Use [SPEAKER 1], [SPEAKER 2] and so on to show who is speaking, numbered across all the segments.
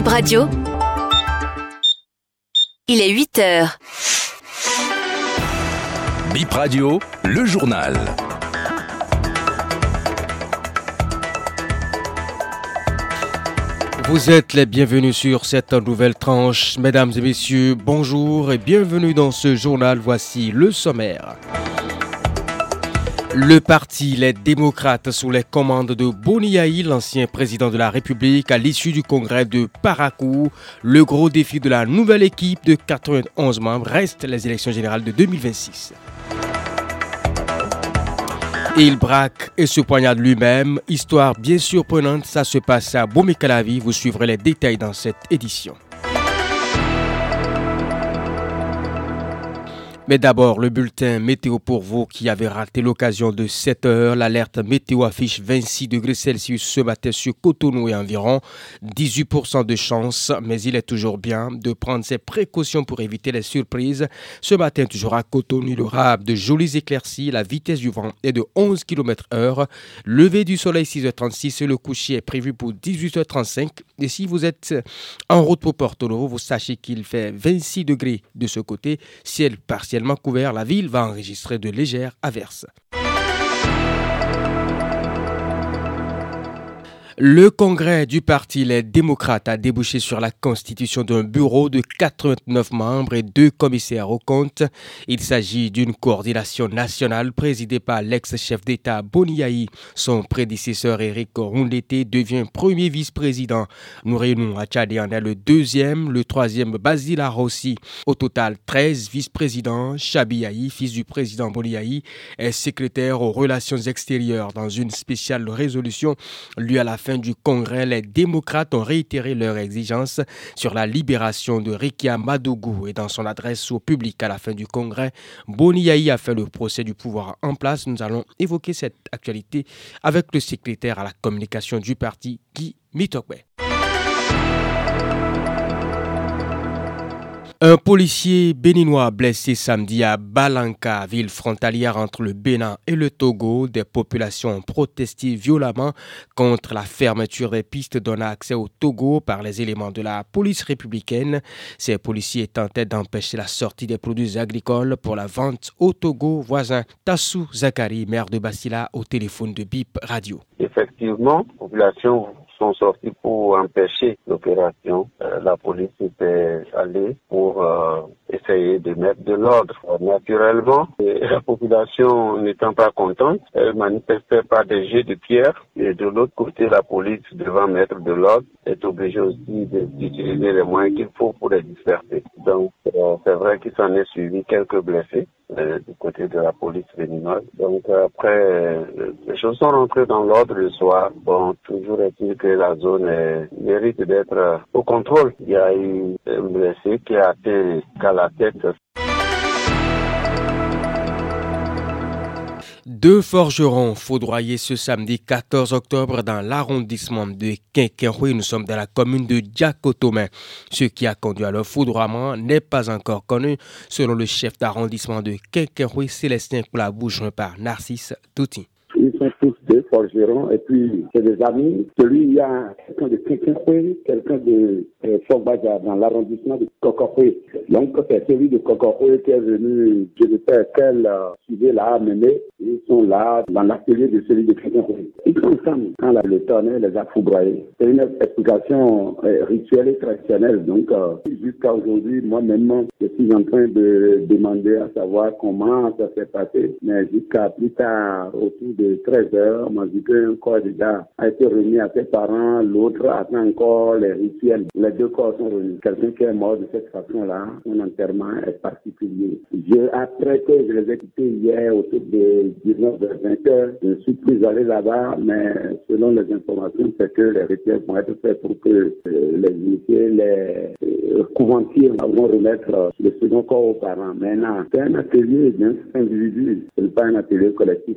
[SPEAKER 1] Bip Radio. Il est 8 heures.
[SPEAKER 2] Bip Radio, le journal.
[SPEAKER 3] Vous êtes les bienvenus sur cette nouvelle tranche. Mesdames et messieurs, bonjour et bienvenue dans ce journal. Voici le sommaire. Le parti Les démocrates sous les commandes de Boniaï, l'ancien président de la République, à l'issue du congrès de Paracou, le gros défi de la nouvelle équipe de 91 membres reste les élections générales de 2026. Il braque et se poignarde lui-même. Histoire bien surprenante, ça se passe à Bomekalavi. Vous suivrez les détails dans cette édition. Mais d'abord, le bulletin météo pour vous qui avez raté l'occasion de 7 heures. L'alerte météo affiche 26 degrés Celsius ce matin sur Cotonou et environ 18% de chance. Mais il est toujours bien de prendre ses précautions pour éviter les surprises. Ce matin, toujours à Cotonou, il y aura de jolies éclaircies. La vitesse du vent est de 11 km heure. Levé du soleil 6h36 et le coucher est prévu pour 18h35. Et si vous êtes en route pour Porto Novo, vous sachez qu'il fait 26 degrés de ce côté. Ciel partiel couvert, la ville va enregistrer de légères averses. Le congrès du parti Les démocrates a débouché sur la constitution d'un bureau de 89 membres et deux commissaires aux comptes. Il s'agit d'une coordination nationale présidée par l'ex-chef d'État Boniaï. Son prédécesseur Eric Rondete devient premier vice-président. Nourenou Achade en est le deuxième, le troisième Basile Rossi. Au total, 13 vice-présidents. Chabi fils du président Boniaï, est secrétaire aux relations extérieures dans une spéciale résolution lui à la fin du Congrès, les démocrates ont réitéré leur exigence sur la libération de Rikia Madougou et dans son adresse au public à la fin du Congrès, Boniaï a fait le procès du pouvoir en place. Nous allons évoquer cette actualité avec le secrétaire à la communication du parti, Guy Mitokbe. Un policier béninois blessé samedi à Balanka, ville frontalière entre le Bénin et le Togo. Des populations ont protesté violemment contre la fermeture des pistes donnant accès au Togo par les éléments de la police républicaine. Ces policiers tentaient d'empêcher la sortie des produits agricoles pour la vente au Togo voisin. Tassou Zakari, maire de Basila, au téléphone de BIP Radio.
[SPEAKER 4] Effectivement, population sont sortis pour empêcher l'opération. Euh, la police était allée pour euh, essayer de mettre de l'ordre. Naturellement, la population n'étant pas contente, elle manifestait par des jets de pierre et de l'autre côté, la police devant mettre de l'ordre est obligée aussi d'utiliser les moyens qu'il faut pour les disperser. Donc, euh, c'est vrai qu'il s'en est suivi quelques blessés. Euh, du côté de la police béninoise. Donc après, euh, les choses sont rentrées dans l'ordre le soir. Bon, toujours est-il que la zone mérite d'être au contrôle. Il y a eu un blessé qui a atteint qu'à la tête
[SPEAKER 3] Deux forgerons foudroyés ce samedi 14 octobre dans l'arrondissement de Quinqueroué. Nous sommes dans la commune de Diacotomé. Ce qui a conduit à leur foudroiement n'est pas encore connu, selon le chef d'arrondissement de Quinqueroué, Célestin Coulabouche, par Narcisse Touti
[SPEAKER 5] et puis c'est des amis. Celui, il y a quelqu'un de Kinkoué, quelqu'un de euh, dans l'arrondissement de Kokokoué. Donc, c'est celui de Kokokoué qui est venu, je ne sais quel euh, sujet l'a amené. Ils sont là, dans l'atelier de celui de Kinkoué. Ils sont ensemble quand la, le tonnerre les a foudroyés. C'est une explication euh, rituelle et traditionnelle. Donc, euh, jusqu'à aujourd'hui, moi-même, je suis en train de demander à savoir comment ça s'est passé. Mais jusqu'à plus tard, autour de 13 heures, on m'a dit qu'un corps déjà a été remis à ses parents, l'autre attend encore les rituels. Les deux corps sont remis. Quelqu'un qui est mort de cette façon-là, son enterrement est particulier. Je, après que je les ai quittés hier autour de 19 h 20 heures, je suis plus allé là-bas, mais selon les informations, c'est que les rituels vont être faits pour que euh, les unités, les euh, couvantiers vont remettre le second corps aux parents. Maintenant, c'est un atelier d'un individu, ce n'est pas un atelier collectif.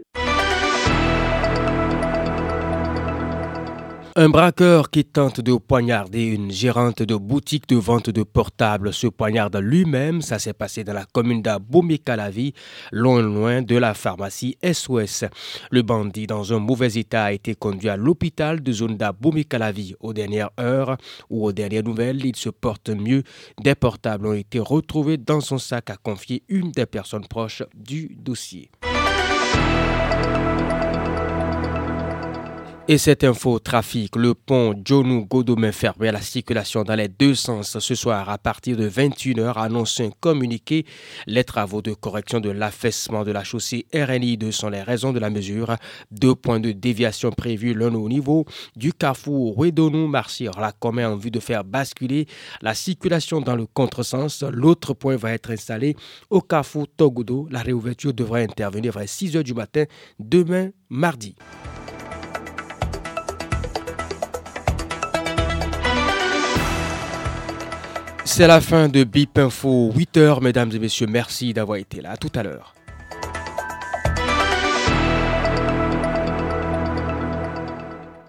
[SPEAKER 3] Un braqueur qui tente de poignarder une gérante de boutique de vente de portables se poignarde lui-même. Ça s'est passé dans la commune d'Abomey-Calavi, loin loin de la pharmacie SOS. Le bandit, dans un mauvais état, a été conduit à l'hôpital de zone d'Abomey-Calavi. Aux dernières heures ou aux dernières nouvelles, il se porte mieux. Des portables ont été retrouvés dans son sac, a confié une des personnes proches du dossier. Et cette info trafic, le pont Jonu Godomain fermé à la circulation dans les deux sens ce soir à partir de 21h annonce un communiqué. Les travaux de correction de l'affaissement de la chaussée RNI 2 sont les raisons de la mesure. Deux points de déviation prévus l'un au niveau du carrefour Wedonou Marcir la commet en vue de faire basculer la circulation dans le contresens. L'autre point va être installé au carrefour Togudo. La réouverture devrait intervenir vers 6h du matin demain mardi. C'est la fin de Bip Info 8h, mesdames et messieurs. Merci d'avoir été là. Tout à l'heure.